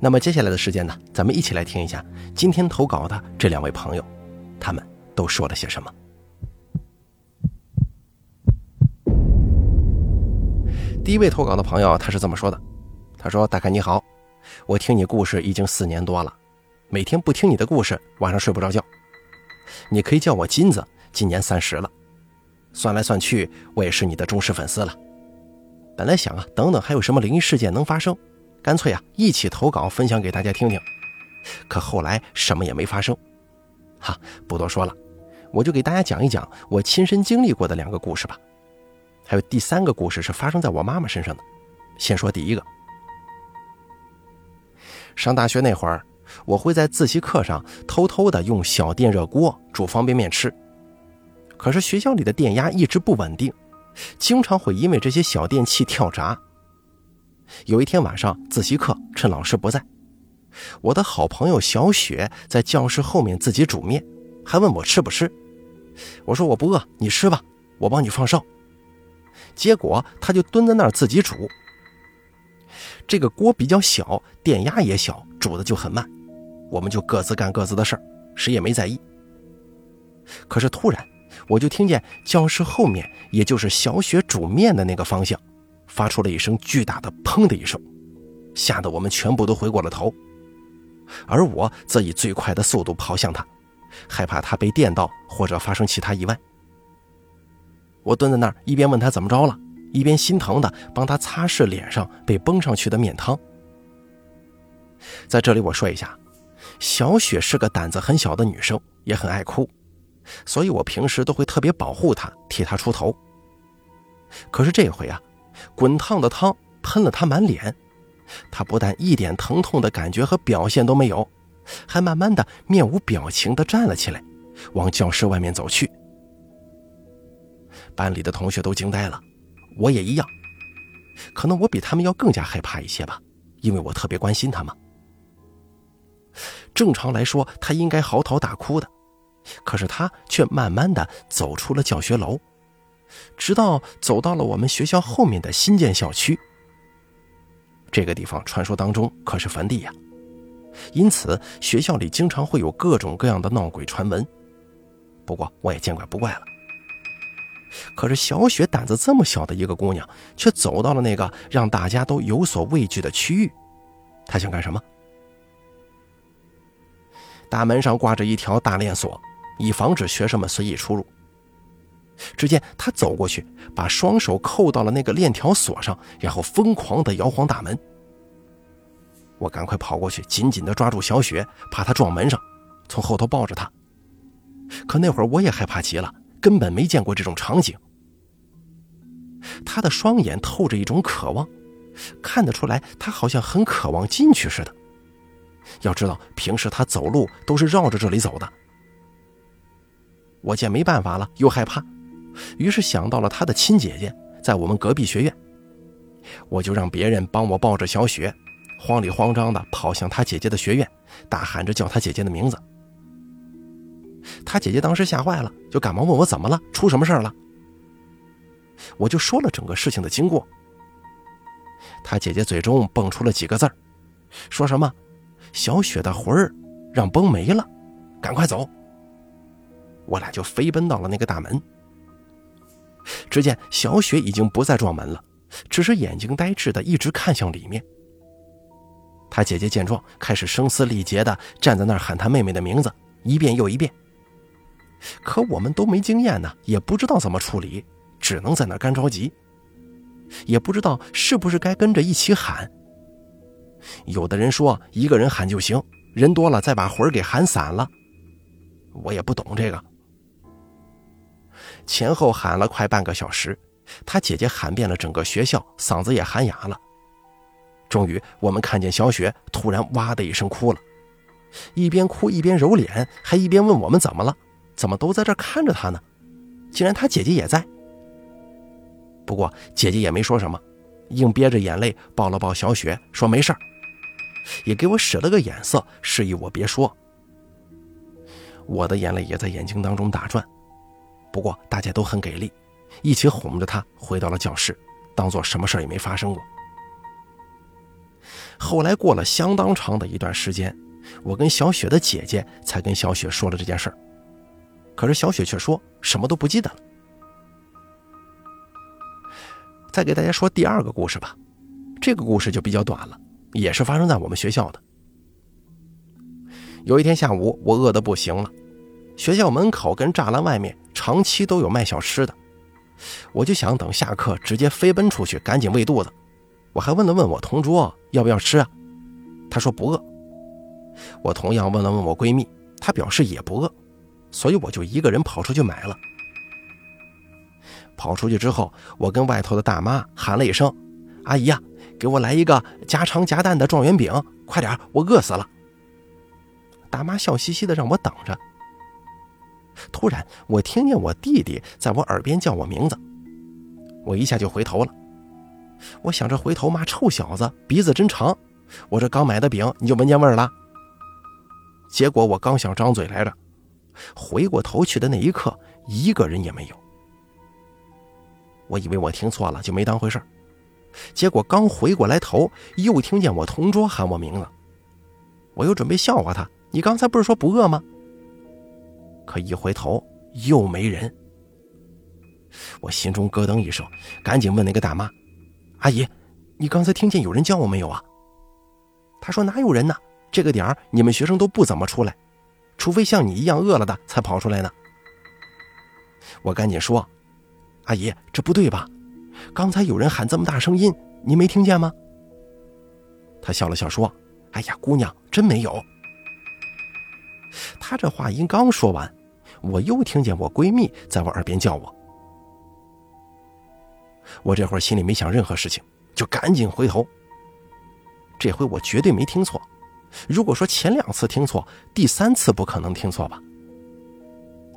那么接下来的时间呢，咱们一起来听一下今天投稿的这两位朋友，他们都说了些什么。第一位投稿的朋友他是这么说的：“他说，大凯你好，我听你故事已经四年多了，每天不听你的故事，晚上睡不着觉。你可以叫我金子，今年三十了，算来算去，我也是你的忠实粉丝了。本来想啊，等等还有什么灵异事件能发生。”干脆啊，一起投稿分享给大家听听。可后来什么也没发生。哈，不多说了，我就给大家讲一讲我亲身经历过的两个故事吧。还有第三个故事是发生在我妈妈身上的。先说第一个。上大学那会儿，我会在自习课上偷偷的用小电热锅煮方便面吃。可是学校里的电压一直不稳定，经常会因为这些小电器跳闸。有一天晚上，自习课趁老师不在，我的好朋友小雪在教室后面自己煮面，还问我吃不吃。我说我不饿，你吃吧，我帮你放哨。结果他就蹲在那儿自己煮。这个锅比较小，电压也小，煮的就很慢。我们就各自干各自的事儿，谁也没在意。可是突然，我就听见教室后面，也就是小雪煮面的那个方向。发出了一声巨大的“砰”的一声，吓得我们全部都回过了头，而我则以最快的速度跑向他，害怕他被电到或者发生其他意外。我蹲在那儿，一边问他怎么着了，一边心疼的帮他擦拭脸上被崩上去的面汤。在这里我说一下，小雪是个胆子很小的女生，也很爱哭，所以我平时都会特别保护她，替她出头。可是这回啊。滚烫的汤喷了他满脸，他不但一点疼痛的感觉和表现都没有，还慢慢的面无表情的站了起来，往教室外面走去。班里的同学都惊呆了，我也一样。可能我比他们要更加害怕一些吧，因为我特别关心他们。正常来说，他应该嚎啕大哭的，可是他却慢慢的走出了教学楼。直到走到了我们学校后面的新建校区，这个地方传说当中可是坟地呀，因此学校里经常会有各种各样的闹鬼传闻。不过我也见怪不怪了。可是小雪胆子这么小的一个姑娘，却走到了那个让大家都有所畏惧的区域，她想干什么？大门上挂着一条大链锁，以防止学生们随意出入。只见他走过去，把双手扣到了那个链条锁上，然后疯狂地摇晃大门。我赶快跑过去，紧紧地抓住小雪，怕她撞门上，从后头抱着她。可那会儿我也害怕极了，根本没见过这种场景。他的双眼透着一种渴望，看得出来他好像很渴望进去似的。要知道，平时他走路都是绕着这里走的。我见没办法了，又害怕。于是想到了他的亲姐姐在我们隔壁学院，我就让别人帮我抱着小雪，慌里慌张的跑向他姐姐的学院，大喊着叫他姐姐的名字。他姐姐当时吓坏了，就赶忙问我怎么了，出什么事了。我就说了整个事情的经过。他姐姐嘴中蹦出了几个字儿说什么“小雪的魂儿让崩没了，赶快走。”我俩就飞奔到了那个大门。只见小雪已经不再撞门了，只是眼睛呆滞的一直看向里面。他姐姐见状，开始声嘶力竭的站在那儿喊他妹妹的名字，一遍又一遍。可我们都没经验呢，也不知道怎么处理，只能在那干着急，也不知道是不是该跟着一起喊。有的人说一个人喊就行，人多了再把魂儿给喊散了。我也不懂这个。前后喊了快半个小时，他姐姐喊遍了整个学校，嗓子也喊哑了。终于，我们看见小雪突然哇的一声哭了，一边哭一边揉脸，还一边问我们怎么了，怎么都在这看着她呢？竟然她姐姐也在。不过姐姐也没说什么，硬憋着眼泪抱了抱小雪，说没事儿，也给我使了个眼色，示意我别说。我的眼泪也在眼睛当中打转，不过大家都很给力，一起哄着她回到了教室，当做什么事也没发生过。后来过了相当长的一段时间，我跟小雪的姐姐才跟小雪说了这件事儿。可是小雪却说什么都不记得了。再给大家说第二个故事吧，这个故事就比较短了，也是发生在我们学校的。有一天下午，我饿得不行了，学校门口跟栅栏外面长期都有卖小吃的，我就想等下课直接飞奔出去，赶紧喂肚子。我还问了问我同桌要不要吃啊，他说不饿。我同样问了问我闺蜜，她表示也不饿，所以我就一个人跑出去买了。跑出去之后，我跟外头的大妈喊了一声：“阿姨呀，给我来一个加肠加蛋的状元饼，快点，我饿死了。”大妈笑嘻嘻的让我等着。突然，我听见我弟弟在我耳边叫我名字，我一下就回头了。我想着回头骂臭小子，鼻子真长。我这刚买的饼，你就闻见味儿了。结果我刚想张嘴来着，回过头去的那一刻，一个人也没有。我以为我听错了，就没当回事儿结果刚回过来头，又听见我同桌喊我名字。我又准备笑话他：“你刚才不是说不饿吗？”可一回头又没人。我心中咯噔一声，赶紧问那个大妈。阿姨，你刚才听见有人叫我没有啊？他说哪有人呢？这个点儿你们学生都不怎么出来，除非像你一样饿了的才跑出来呢。我赶紧说：“阿姨，这不对吧？刚才有人喊这么大声音，你没听见吗？”他笑了笑说：“哎呀，姑娘，真没有。”他这话音刚说完，我又听见我闺蜜在我耳边叫我。我这会儿心里没想任何事情，就赶紧回头。这回我绝对没听错。如果说前两次听错，第三次不可能听错吧？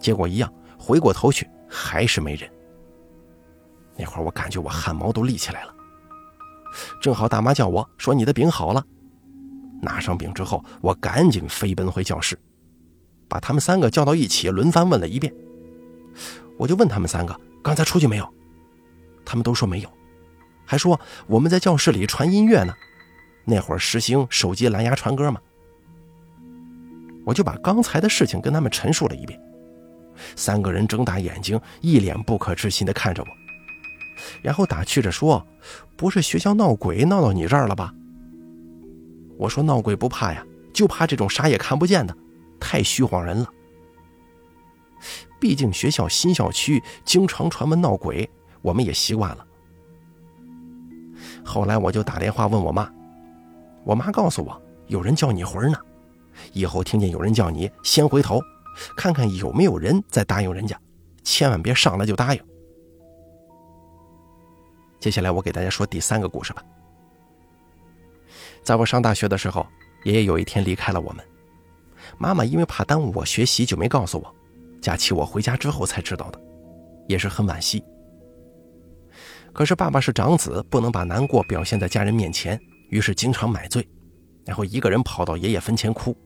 结果一样，回过头去还是没人。那会儿我感觉我汗毛都立起来了。正好大妈叫我说：“你的饼好了。”拿上饼之后，我赶紧飞奔回教室，把他们三个叫到一起，轮番问了一遍。我就问他们三个：“刚才出去没有？”他们都说没有，还说我们在教室里传音乐呢。那会儿实行手机蓝牙传歌嘛。我就把刚才的事情跟他们陈述了一遍。三个人睁大眼睛，一脸不可置信的看着我，然后打趣着说：“不是学校闹鬼闹到你这儿了吧？”我说：“闹鬼不怕呀，就怕这种啥也看不见的，太虚晃人了。毕竟学校新校区经常传闻闹鬼。”我们也习惯了。后来我就打电话问我妈，我妈告诉我有人叫你魂呢，以后听见有人叫你，先回头，看看有没有人在答应人家，千万别上来就答应。接下来我给大家说第三个故事吧。在我上大学的时候，爷爷有一天离开了我们，妈妈因为怕耽误我学习，就没告诉我，假期我回家之后才知道的，也是很惋惜。可是爸爸是长子，不能把难过表现在家人面前，于是经常买醉，然后一个人跑到爷爷坟前哭，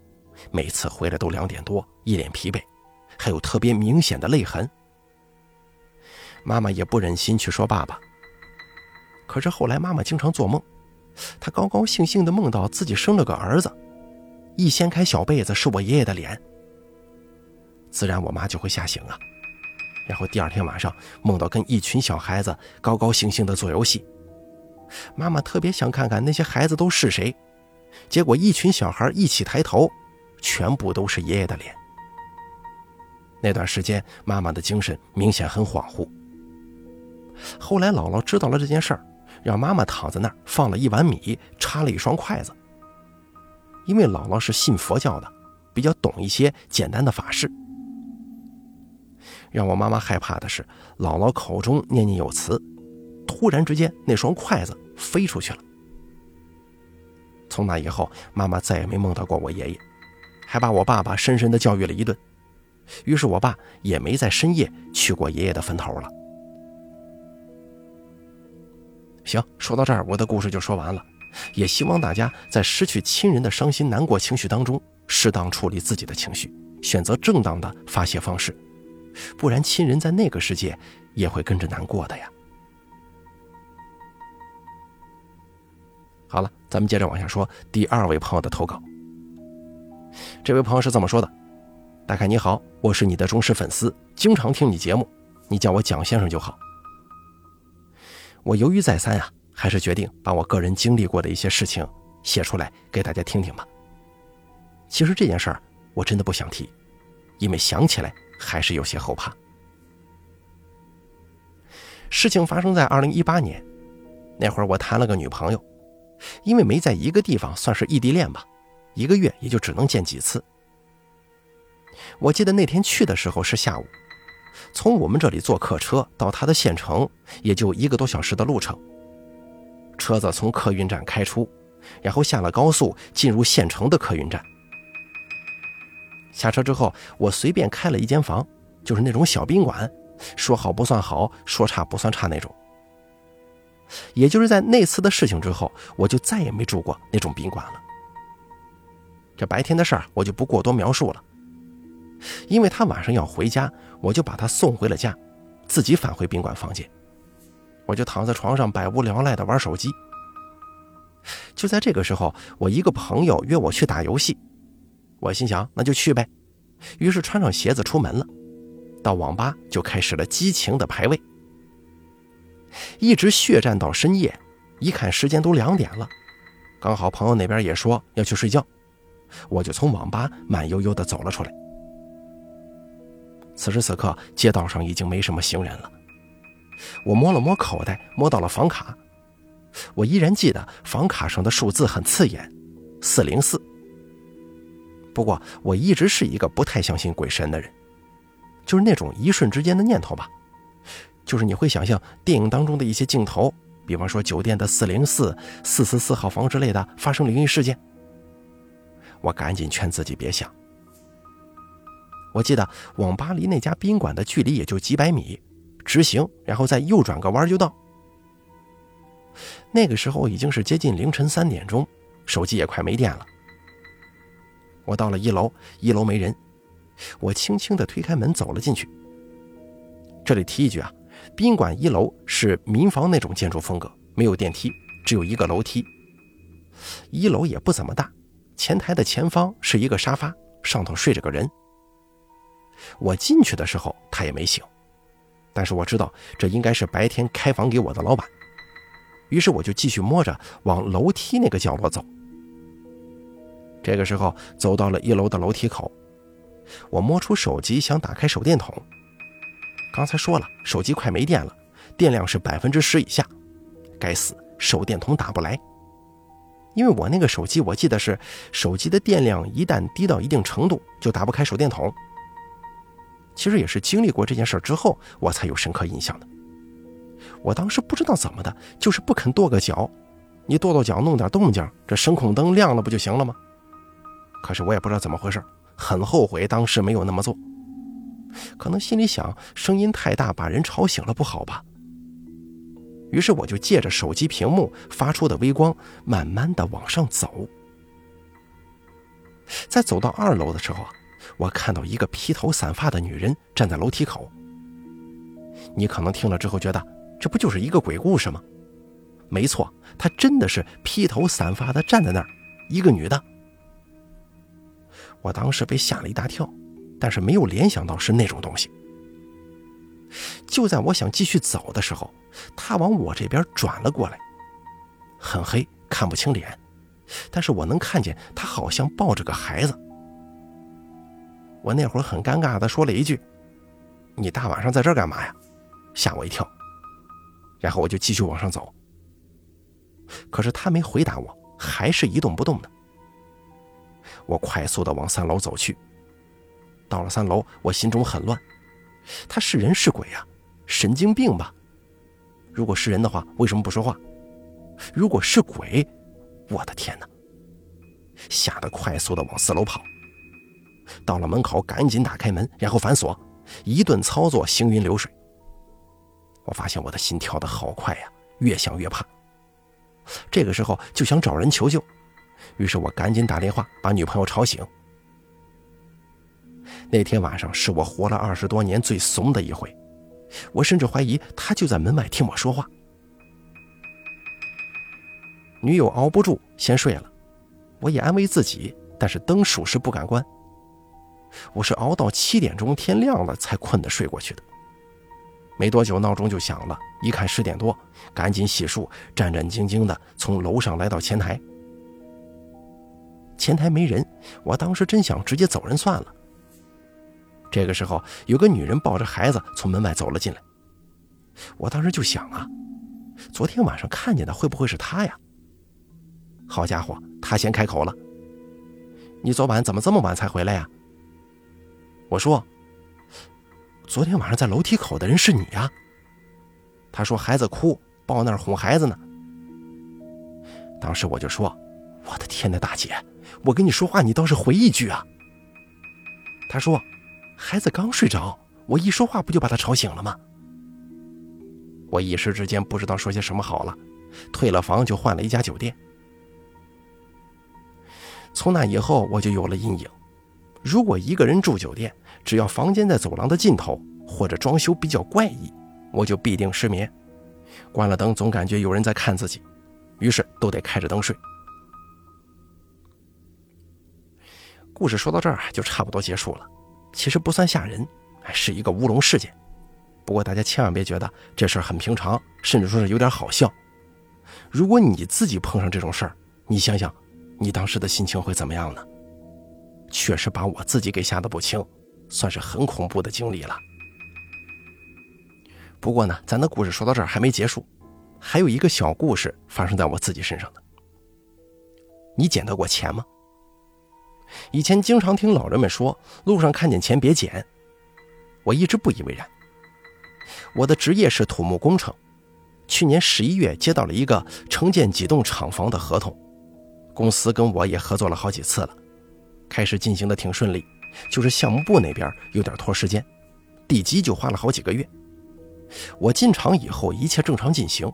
每次回来都两点多，一脸疲惫，还有特别明显的泪痕。妈妈也不忍心去说爸爸。可是后来妈妈经常做梦，她高高兴兴地梦到自己生了个儿子，一掀开小被子是我爷爷的脸，自然我妈就会吓醒啊。然后第二天晚上梦到跟一群小孩子高高兴兴的做游戏，妈妈特别想看看那些孩子都是谁，结果一群小孩一起抬头，全部都是爷爷的脸。那段时间妈妈的精神明显很恍惚。后来姥姥知道了这件事儿，让妈妈躺在那儿放了一碗米，插了一双筷子。因为姥姥是信佛教的，比较懂一些简单的法事。让我妈妈害怕的是，姥姥口中念念有词，突然之间那双筷子飞出去了。从那以后，妈妈再也没梦到过我爷爷，还把我爸爸深深的教育了一顿。于是我爸也没在深夜去过爷爷的坟头了。行，说到这儿，我的故事就说完了。也希望大家在失去亲人的伤心难过情绪当中，适当处理自己的情绪，选择正当的发泄方式，不然亲人在那个世界也会跟着难过的呀。好了，咱们接着往下说第二位朋友的投稿。这位朋友是这么说的：“大凯你好，我是你的忠实粉丝，经常听你节目，你叫我蒋先生就好。我犹豫再三啊，还是决定把我个人经历过的一些事情写出来给大家听听吧。其实这件事儿我真的不想提，因为想起来还是有些后怕。事情发生在二零一八年，那会儿我谈了个女朋友。”因为没在一个地方，算是异地恋吧，一个月也就只能见几次。我记得那天去的时候是下午，从我们这里坐客车到他的县城也就一个多小时的路程。车子从客运站开出，然后下了高速进入县城的客运站。下车之后，我随便开了一间房，就是那种小宾馆，说好不算好，说差不算差那种。也就是在那次的事情之后，我就再也没住过那种宾馆了。这白天的事儿我就不过多描述了，因为他晚上要回家，我就把他送回了家，自己返回宾馆房间。我就躺在床上百无聊赖的玩手机。就在这个时候，我一个朋友约我去打游戏，我心想那就去呗，于是穿上鞋子出门了，到网吧就开始了激情的排位。一直血战到深夜，一看时间都两点了，刚好朋友那边也说要去睡觉，我就从网吧慢悠悠地走了出来。此时此刻，街道上已经没什么行人了。我摸了摸口袋，摸到了房卡，我依然记得房卡上的数字很刺眼，四零四。不过我一直是一个不太相信鬼神的人，就是那种一瞬之间的念头吧。就是你会想象电影当中的一些镜头，比方说酒店的四零四、四四四号房之类的发生灵异事件。我赶紧劝自己别想。我记得网吧离那家宾馆的距离也就几百米，直行，然后再右转个弯就到。那个时候已经是接近凌晨三点钟，手机也快没电了。我到了一楼，一楼没人，我轻轻地推开门走了进去。这里提一句啊。宾馆一楼是民房那种建筑风格，没有电梯，只有一个楼梯。一楼也不怎么大，前台的前方是一个沙发，上头睡着个人。我进去的时候他也没醒，但是我知道这应该是白天开房给我的老板，于是我就继续摸着往楼梯那个角落走。这个时候走到了一楼的楼梯口，我摸出手机想打开手电筒。刚才说了，手机快没电了，电量是百分之十以下。该死，手电筒打不来。因为我那个手机，我记得是手机的电量一旦低到一定程度，就打不开手电筒。其实也是经历过这件事之后，我才有深刻印象的。我当时不知道怎么的，就是不肯跺个脚。你跺跺脚，弄点动静，这声控灯亮了不就行了吗？可是我也不知道怎么回事，很后悔当时没有那么做。可能心里想，声音太大，把人吵醒了不好吧。于是我就借着手机屏幕发出的微光，慢慢的往上走。在走到二楼的时候啊，我看到一个披头散发的女人站在楼梯口。你可能听了之后觉得，这不就是一个鬼故事吗？没错，她真的是披头散发的站在那儿，一个女的。我当时被吓了一大跳。但是没有联想到是那种东西。就在我想继续走的时候，她往我这边转了过来，很黑，看不清脸，但是我能看见她好像抱着个孩子。我那会儿很尴尬的说了一句：“你大晚上在这儿干嘛呀？”吓我一跳。然后我就继续往上走。可是他没回答我，还是一动不动的。我快速的往三楼走去。到了三楼，我心中很乱。他是人是鬼呀？神经病吧？如果是人的话，为什么不说话？如果是鬼，我的天哪！吓得快速的往四楼跑。到了门口，赶紧打开门，然后反锁，一顿操作行云流水。我发现我的心跳的好快呀，越想越怕。这个时候就想找人求救，于是我赶紧打电话把女朋友吵醒。那天晚上是我活了二十多年最怂的一回，我甚至怀疑她就在门外听我说话。女友熬不住先睡了，我也安慰自己，但是灯属实不敢关。我是熬到七点钟天亮了才困得睡过去的。没多久闹钟就响了，一看十点多，赶紧洗漱，战战兢兢地从楼上来到前台。前台没人，我当时真想直接走人算了。这个时候，有个女人抱着孩子从门外走了进来。我当时就想啊，昨天晚上看见的会不会是她呀？好家伙，她先开口了：“你昨晚怎么这么晚才回来呀？”我说：“昨天晚上在楼梯口的人是你呀。”他说：“孩子哭，抱那儿哄孩子呢。”当时我就说：“我的天哪，大姐，我跟你说话，你倒是回一句啊。”他说：“孩子刚睡着，我一说话不就把他吵醒了吗？”我一时之间不知道说些什么好了，退了房就换了一家酒店。从那以后，我就有了阴影。如果一个人住酒店，只要房间在走廊的尽头，或者装修比较怪异，我就必定失眠。关了灯，总感觉有人在看自己，于是都得开着灯睡。故事说到这儿就差不多结束了。其实不算吓人，是一个乌龙事件。不过大家千万别觉得这事儿很平常，甚至说是有点好笑。如果你自己碰上这种事儿，你想想，你当时的心情会怎么样呢？确实把我自己给吓得不轻，算是很恐怖的经历了。不过呢，咱的故事说到这儿还没结束，还有一个小故事发生在我自己身上的。你捡到过钱吗？以前经常听老人们说，路上看见钱别捡，我一直不以为然。我的职业是土木工程，去年十一月接到了一个承建几栋厂房的合同，公司跟我也合作了好几次了。开始进行的挺顺利，就是项目部那边有点拖时间，地基就花了好几个月。我进场以后一切正常进行。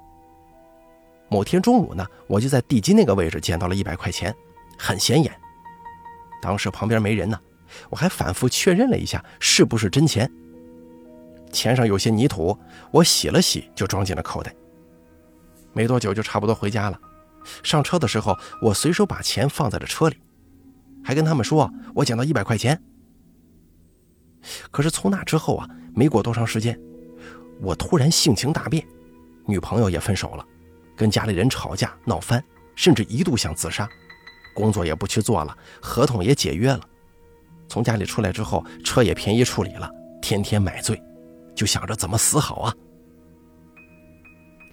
某天中午呢，我就在地基那个位置捡到了一百块钱，很显眼。当时旁边没人呢，我还反复确认了一下是不是真钱。钱上有些泥土，我洗了洗就装进了口袋。没多久就差不多回家了。上车的时候，我随手把钱放在了车里。还跟他们说，我捡到一百块钱。可是从那之后啊，没过多长时间，我突然性情大变，女朋友也分手了，跟家里人吵架闹翻，甚至一度想自杀，工作也不去做了，合同也解约了。从家里出来之后，车也便宜处理了，天天买醉，就想着怎么死好啊。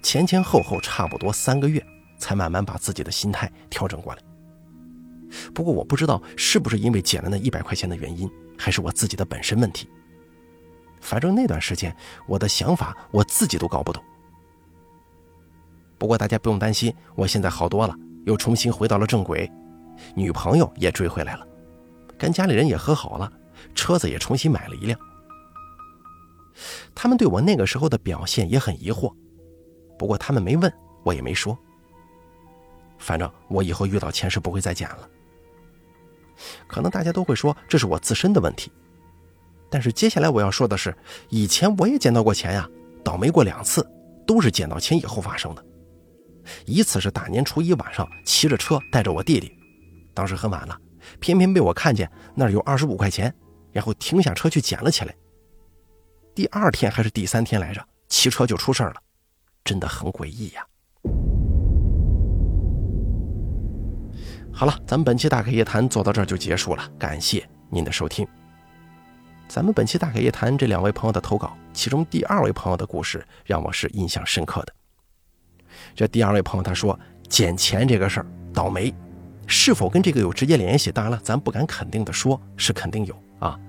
前前后后差不多三个月，才慢慢把自己的心态调整过来。不过我不知道是不是因为捡了那一百块钱的原因，还是我自己的本身问题。反正那段时间我的想法我自己都搞不懂。不过大家不用担心，我现在好多了，又重新回到了正轨，女朋友也追回来了，跟家里人也和好了，车子也重新买了一辆。他们对我那个时候的表现也很疑惑，不过他们没问我也没说。反正我以后遇到钱是不会再捡了。可能大家都会说这是我自身的问题，但是接下来我要说的是，以前我也捡到过钱呀，倒霉过两次，都是捡到钱以后发生的。一次是大年初一晚上骑着车带着我弟弟，当时很晚了，偏偏被我看见那儿有二十五块钱，然后停下车去捡了起来。第二天还是第三天来着，骑车就出事了，真的很诡异呀。好了，咱们本期大开夜谈做到这儿就结束了，感谢您的收听。咱们本期大开夜谈这两位朋友的投稿，其中第二位朋友的故事让我是印象深刻的。这第二位朋友他说捡钱这个事儿倒霉，是否跟这个有直接联系？当然了，咱不敢肯定的说，是肯定有啊。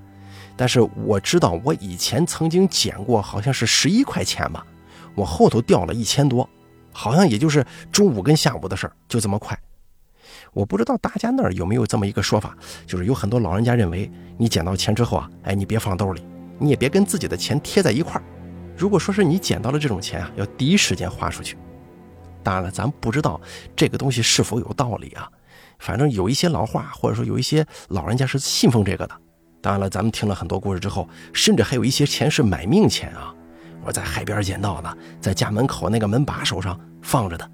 但是我知道我以前曾经捡过，好像是十一块钱吧，我后头掉了一千多，好像也就是中午跟下午的事儿，就这么快。我不知道大家那儿有没有这么一个说法，就是有很多老人家认为，你捡到钱之后啊，哎，你别放兜里，你也别跟自己的钱贴在一块儿。如果说是你捡到了这种钱啊，要第一时间花出去。当然了，咱不知道这个东西是否有道理啊。反正有一些老话，或者说有一些老人家是信奉这个的。当然了，咱们听了很多故事之后，甚至还有一些钱是买命钱啊。我在海边捡到的，在家门口那个门把手上放着的，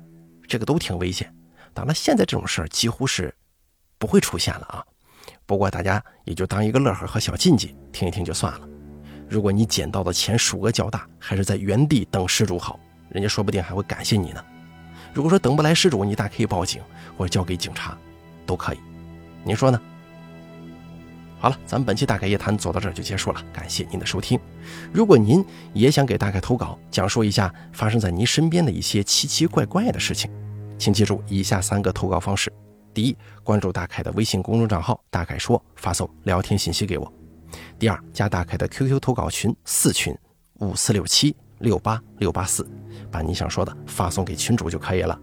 这个都挺危险。当然，现在这种事儿几乎是不会出现了啊。不过大家也就当一个乐呵和小禁忌听一听就算了。如果你捡到的钱数额较大，还是在原地等失主好，人家说不定还会感谢你呢。如果说等不来失主，你大可以报警或者交给警察，都可以。您说呢？好了，咱们本期大概夜谈走到这儿就结束了，感谢您的收听。如果您也想给大概投稿，讲述一下发生在您身边的一些奇奇怪怪的事情。请记住以下三个投稿方式：第一，关注大凯的微信公众账号“大凯说”，发送聊天信息给我；第二，加大凯的 QQ 投稿群四群五四六七六八六八四，把你想说的发送给群主就可以了。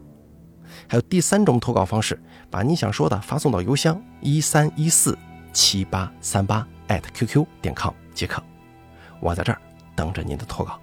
还有第三种投稿方式，把你想说的发送到邮箱一三一四七八三八 @QQ 点 com 即可。我在这儿等着您的投稿。